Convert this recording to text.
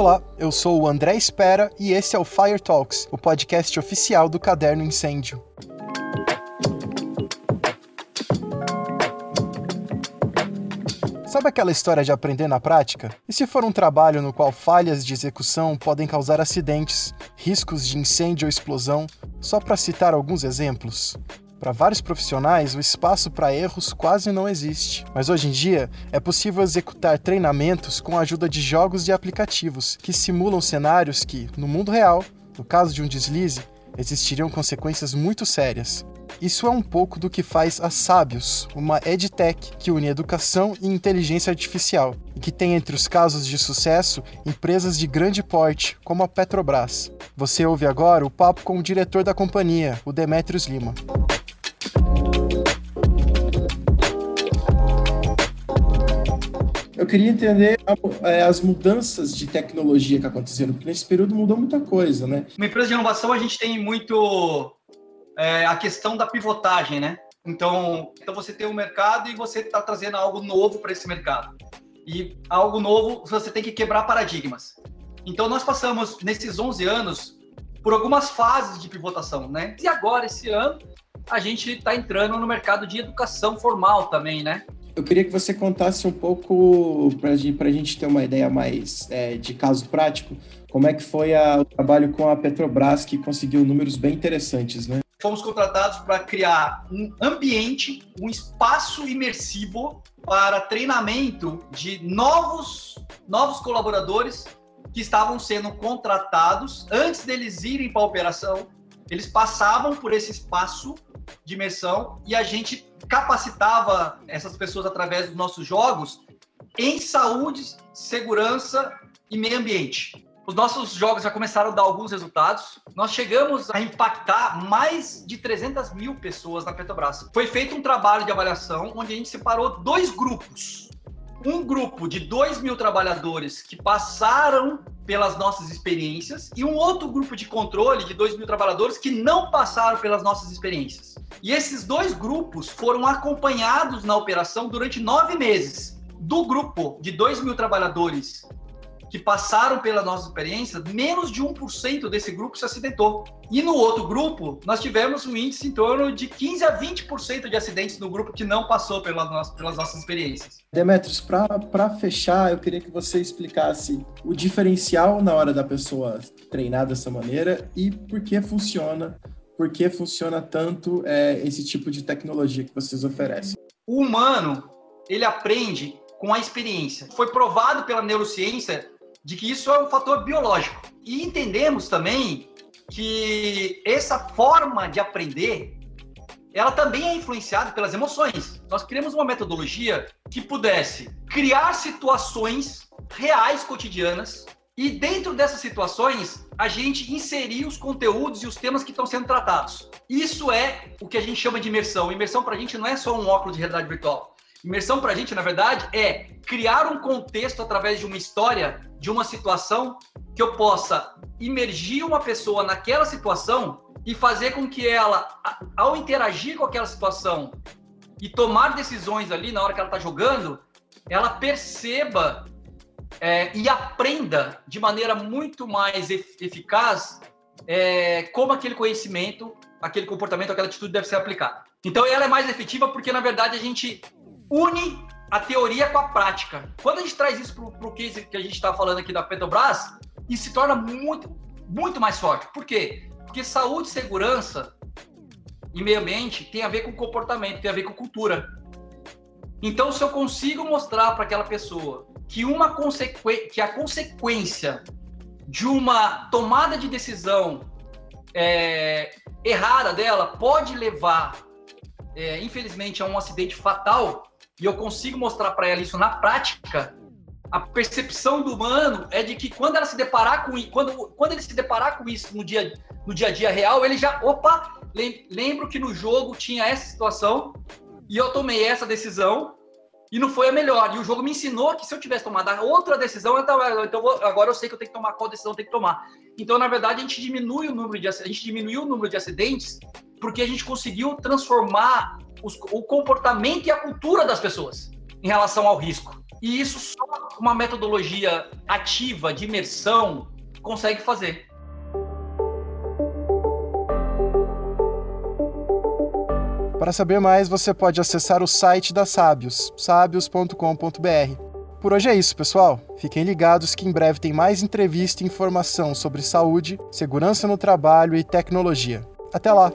Olá, eu sou o André Espera e esse é o Fire Talks, o podcast oficial do Caderno Incêndio. Sabe aquela história de aprender na prática? E se for um trabalho no qual falhas de execução podem causar acidentes, riscos de incêndio ou explosão? Só para citar alguns exemplos. Para vários profissionais, o espaço para erros quase não existe. Mas hoje em dia, é possível executar treinamentos com a ajuda de jogos e aplicativos que simulam cenários que, no mundo real, no caso de um deslize, existiriam consequências muito sérias. Isso é um pouco do que faz a Sábios, uma edtech que une educação e inteligência artificial, e que tem entre os casos de sucesso empresas de grande porte, como a Petrobras. Você ouve agora o papo com o diretor da companhia, o Demetrios Lima. Eu queria entender é, as mudanças de tecnologia que aconteceram, porque nesse período mudou muita coisa, né? Uma empresa de inovação, a gente tem muito é, a questão da pivotagem, né? Então, então você tem um mercado e você está trazendo algo novo para esse mercado. E algo novo, você tem que quebrar paradigmas. Então, nós passamos, nesses 11 anos, por algumas fases de pivotação, né? E agora, esse ano, a gente está entrando no mercado de educação formal também, né? Eu queria que você contasse um pouco, para a gente ter uma ideia mais é, de caso prático, como é que foi a, o trabalho com a Petrobras, que conseguiu números bem interessantes, né? Fomos contratados para criar um ambiente, um espaço imersivo para treinamento de novos, novos colaboradores que estavam sendo contratados antes deles irem para a operação. Eles passavam por esse espaço de imersão e a gente capacitava essas pessoas através dos nossos jogos em saúde, segurança e meio ambiente. Os nossos jogos já começaram a dar alguns resultados. Nós chegamos a impactar mais de 300 mil pessoas na Petrobras. Foi feito um trabalho de avaliação onde a gente separou dois grupos. Um grupo de 2 mil trabalhadores que passaram pelas nossas experiências e um outro grupo de controle de 2 mil trabalhadores que não passaram pelas nossas experiências. E esses dois grupos foram acompanhados na operação durante nove meses. Do grupo de 2 mil trabalhadores que passaram pela nossa experiência, menos de 1% desse grupo se acidentou. E no outro grupo, nós tivemos um índice em torno de 15 a 20% de acidentes no grupo que não passou pelas nossas, pelas nossas experiências. Demetrios, para fechar, eu queria que você explicasse o diferencial na hora da pessoa treinar dessa maneira e por que funciona, por que funciona tanto é, esse tipo de tecnologia que vocês oferecem. O humano, ele aprende com a experiência. Foi provado pela neurociência de que isso é um fator biológico. E entendemos também que essa forma de aprender ela também é influenciada pelas emoções. Nós criamos uma metodologia que pudesse criar situações reais cotidianas e dentro dessas situações a gente inserir os conteúdos e os temas que estão sendo tratados. Isso é o que a gente chama de imersão. Imersão para a gente não é só um óculos de realidade virtual. Imersão para a gente, na verdade, é criar um contexto através de uma história, de uma situação, que eu possa imergir uma pessoa naquela situação e fazer com que ela, ao interagir com aquela situação e tomar decisões ali na hora que ela está jogando, ela perceba é, e aprenda de maneira muito mais eficaz é, como aquele conhecimento, aquele comportamento, aquela atitude deve ser aplicada. Então, ela é mais efetiva porque, na verdade, a gente une a teoria com a prática. Quando a gente traz isso para o case que a gente está falando aqui da Petrobras, isso se torna muito, muito mais forte. Por quê? Porque saúde, segurança e meio ambiente tem a ver com comportamento, tem a ver com cultura. Então, se eu consigo mostrar para aquela pessoa que, uma que a consequência de uma tomada de decisão é, errada dela pode levar, é, infelizmente, a um acidente fatal, e eu consigo mostrar para ela isso na prática, a percepção do humano é de que quando ela se deparar com quando, quando ele se deparar com isso no dia, no dia a dia real, ele já, opa, lembro que no jogo tinha essa situação e eu tomei essa decisão e não foi a melhor. E o jogo me ensinou que se eu tivesse tomado outra decisão, então, então agora eu sei que eu tenho que tomar qual decisão eu tenho que tomar. Então, na verdade, a gente diminui o número de a gente diminuiu o número de acidentes porque a gente conseguiu transformar os, o comportamento e a cultura das pessoas em relação ao risco. E isso só uma metodologia ativa de imersão consegue fazer. Para saber mais, você pode acessar o site da Sábios, sábios.com.br. Por hoje é isso, pessoal. Fiquem ligados que em breve tem mais entrevista e informação sobre saúde, segurança no trabalho e tecnologia. Até lá!